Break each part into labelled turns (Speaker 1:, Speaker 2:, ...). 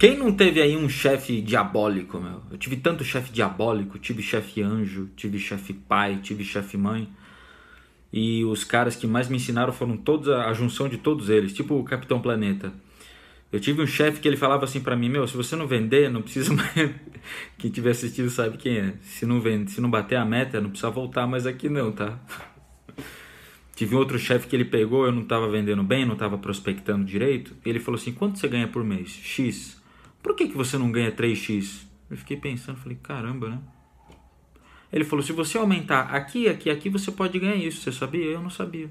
Speaker 1: Quem não teve aí um chefe diabólico, meu? Eu tive tanto chefe diabólico, tive chefe anjo, tive chefe pai, tive chefe mãe. E os caras que mais me ensinaram foram todos a, junção de todos eles, tipo o Capitão Planeta. Eu tive um chefe que ele falava assim para mim, meu, se você não vender, não precisa mais. Quem tiver assistido sabe quem é. Se não vende, se não bater a meta, não precisa voltar mais aqui não, tá? Tive outro chefe que ele pegou, eu não estava vendendo bem, não estava prospectando direito. Ele falou assim: quanto você ganha por mês? X por que, que você não ganha 3x? Eu fiquei pensando, falei, caramba, né? Ele falou, se você aumentar aqui, aqui, aqui, você pode ganhar isso. Você sabia? Eu não sabia.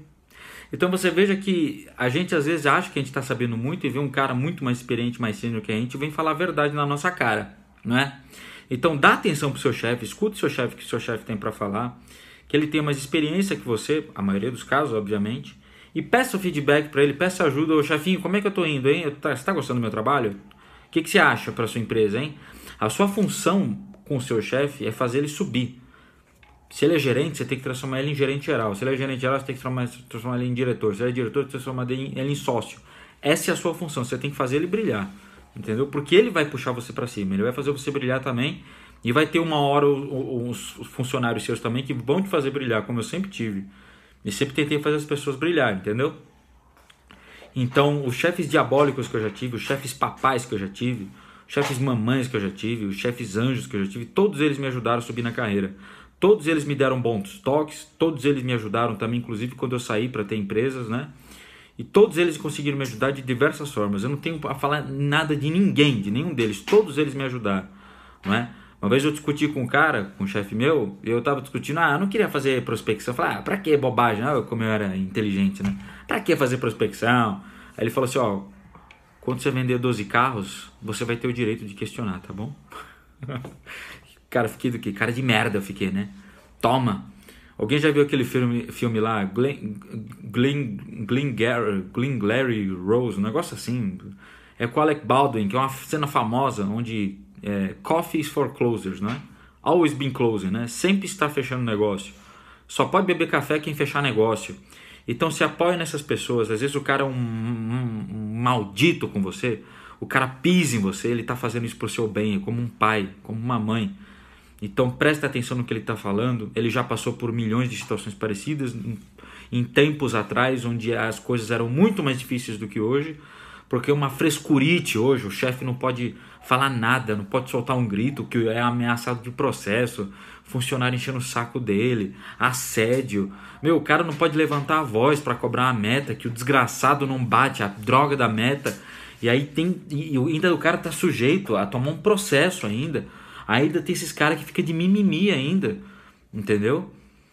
Speaker 1: Então você veja que a gente às vezes acha que a gente está sabendo muito e vê um cara muito mais experiente, mais sênior que a gente, vem falar a verdade na nossa cara, não é? Então dá atenção pro seu chefe, escuta o seu chefe que o seu chefe tem para falar, que ele tem mais experiência que você, a maioria dos casos, obviamente, e peça o feedback para ele, peça ajuda, ô chefinho, como é que eu tô indo, hein? Você está gostando do meu trabalho? O que, que você acha para sua empresa, hein? A sua função com o seu chefe é fazer ele subir. Se ele é gerente, você tem que transformar ele em gerente geral. Se ele é gerente geral, você tem que transformar, ele em diretor. Se ele é diretor, você tem que ele em sócio. Essa é a sua função. Você tem que fazer ele brilhar. Entendeu? Porque ele vai puxar você para cima. Ele vai fazer você brilhar também. E vai ter uma hora os funcionários seus também que vão te fazer brilhar, como eu sempre tive. E sempre tentei fazer as pessoas brilhar, entendeu? Então, os chefes diabólicos que eu já tive, os chefes papais que eu já tive, os chefes mamães que eu já tive, os chefes anjos que eu já tive, todos eles me ajudaram a subir na carreira. Todos eles me deram bons toques, todos eles me ajudaram também, inclusive quando eu saí para ter empresas, né? E todos eles conseguiram me ajudar de diversas formas. Eu não tenho a falar nada de ninguém, de nenhum deles. Todos eles me ajudaram, não é? Uma vez eu discuti com um cara, com um chefe meu, e eu tava discutindo, ah, eu não queria fazer prospecção. Eu falei, ah, pra que bobagem? Ah, como eu era inteligente, né? Pra que fazer prospecção? Aí ele falou assim, ó, quando você vender 12 carros, você vai ter o direito de questionar, tá bom? cara, fiquei do que? Cara de merda eu fiquei, né? Toma! Alguém já viu aquele filme, filme lá, Glenn, Glenn, Gary, Glary Rose, um negócio assim. É com Alec Baldwin, que é uma cena famosa onde é, coffee is for closers, né? Always been closing, né? Sempre está fechando negócio. Só pode beber café quem fechar negócio. Então se apoia nessas pessoas. Às vezes o cara é um, um, um maldito com você, o cara pisa em você, ele está fazendo isso para o seu bem, é como um pai, como uma mãe. Então presta atenção no que ele está falando. Ele já passou por milhões de situações parecidas em, em tempos atrás, onde as coisas eram muito mais difíceis do que hoje porque uma frescurite hoje, o chefe não pode falar nada, não pode soltar um grito que é ameaçado de processo, funcionário enchendo o saco dele, assédio. Meu, o cara não pode levantar a voz para cobrar a meta, que o desgraçado não bate a droga da meta. E aí tem e ainda o cara tá sujeito a tomar um processo ainda. Ainda tem esses caras que fica de mimimi ainda, entendeu?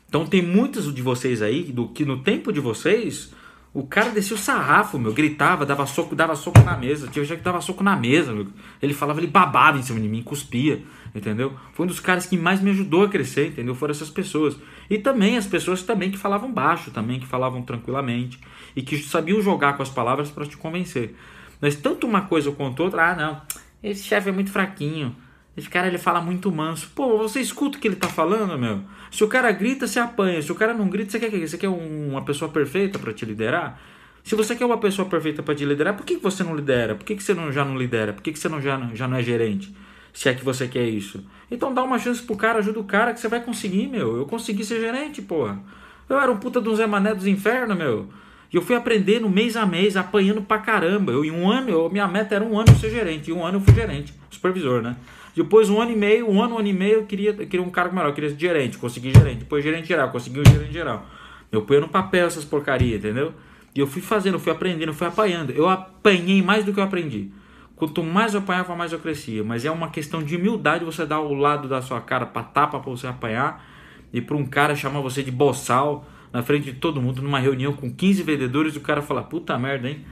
Speaker 1: Então tem muitos de vocês aí do que no tempo de vocês o cara descia o sarrafo, meu, gritava, dava soco, dava soco na mesa. Tinha gente que dava soco na mesa, meu. Ele falava, ele babava em cima de mim, cuspia, entendeu? Foi um dos caras que mais me ajudou a crescer, entendeu? Foram essas pessoas. E também as pessoas também que falavam baixo, também que falavam tranquilamente e que sabiam jogar com as palavras para te convencer. Mas tanto uma coisa quanto outra, ah, não, esse chefe é muito fraquinho. Esse cara ele fala muito manso. Pô, você escuta o que ele tá falando, meu? Se o cara grita, você apanha. Se o cara não grita, você quer que Você quer uma pessoa perfeita para te liderar? Se você quer uma pessoa perfeita para te liderar, por que você não lidera? Por que você não, já não lidera? Por que você não, já, já não é gerente? Se é que você quer isso. Então dá uma chance pro cara, ajuda o cara que você vai conseguir, meu. Eu consegui ser gerente, porra. Eu era um puta de um Zé Mané dos infernos, meu. E eu fui aprendendo mês a mês, apanhando pra caramba. Eu, em um ano, eu, minha meta era um ano ser gerente. E um ano eu fui gerente, supervisor, né? Depois, um ano e meio, um ano, um ano e meio, eu queria, eu queria um cargo melhor, eu queria ser gerente, consegui gerente. Depois, gerente geral, consegui o gerente geral. Eu ponho no papel essas porcarias, entendeu? E eu fui fazendo, fui aprendendo, fui apanhando. Eu apanhei mais do que eu aprendi. Quanto mais eu apanhava, mais eu crescia. Mas é uma questão de humildade você dar o lado da sua cara para tapa para você apanhar e para um cara chamar você de boçal na frente de todo mundo numa reunião com 15 vendedores o cara falar: "Puta merda, hein?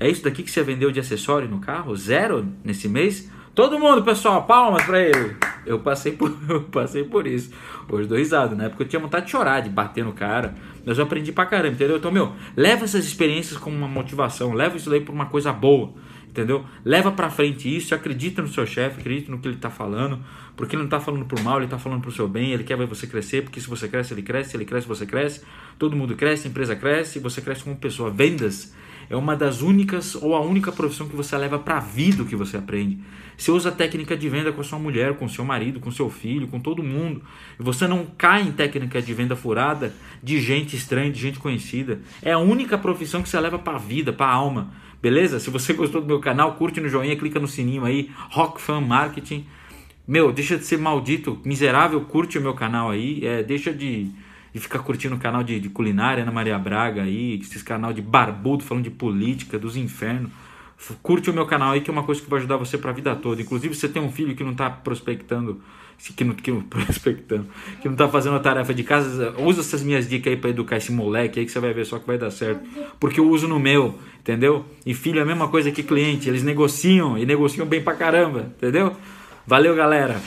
Speaker 1: É isso daqui que você vendeu de acessório no carro? Zero nesse mês? Todo mundo, pessoal, palmas pra ele. Eu passei por, eu passei por isso. Hoje dou risada, né? Porque eu tinha vontade de chorar, de bater no cara. Mas eu aprendi pra caramba, entendeu? Então, meu, leva essas experiências como uma motivação. Leva isso daí pra uma coisa boa, entendeu? Leva pra frente isso, acredita no seu chefe, acredita no que ele tá falando. Porque ele não tá falando por mal, ele tá falando pro seu bem. Ele quer ver você crescer, porque se você cresce, ele cresce. Se ele cresce, você cresce. Todo mundo cresce, a empresa cresce, você cresce como pessoa. Vendas É uma das únicas ou a única profissão que você leva para a vida o que você aprende. Você usa técnica de venda com a sua mulher, com seu marido, com seu filho, com todo mundo. E você não cai em técnica de venda furada de gente estranha, de gente conhecida. É a única profissão que você leva para a vida, para a alma. Beleza? Se você gostou do meu canal, curte no joinha, clica no sininho aí, Rock Fan Marketing. Meu, deixa de ser maldito, miserável, curte o meu canal aí, é, deixa de, de ficar curtindo o canal de, de culinária, Ana Maria Braga aí, esses canal de barbudo falando de política, dos infernos. Curte o meu canal aí que é uma coisa que vai ajudar você para a vida toda. Inclusive, você tem um filho que não está prospectando, que não, que não prospectando, que não tá fazendo a tarefa de casa, usa essas minhas dicas aí para educar esse moleque aí que você vai ver só que vai dar certo. Porque eu uso no meu, entendeu? E filho é a mesma coisa que cliente, eles negociam e negociam bem pra caramba, entendeu? Valeu, galera.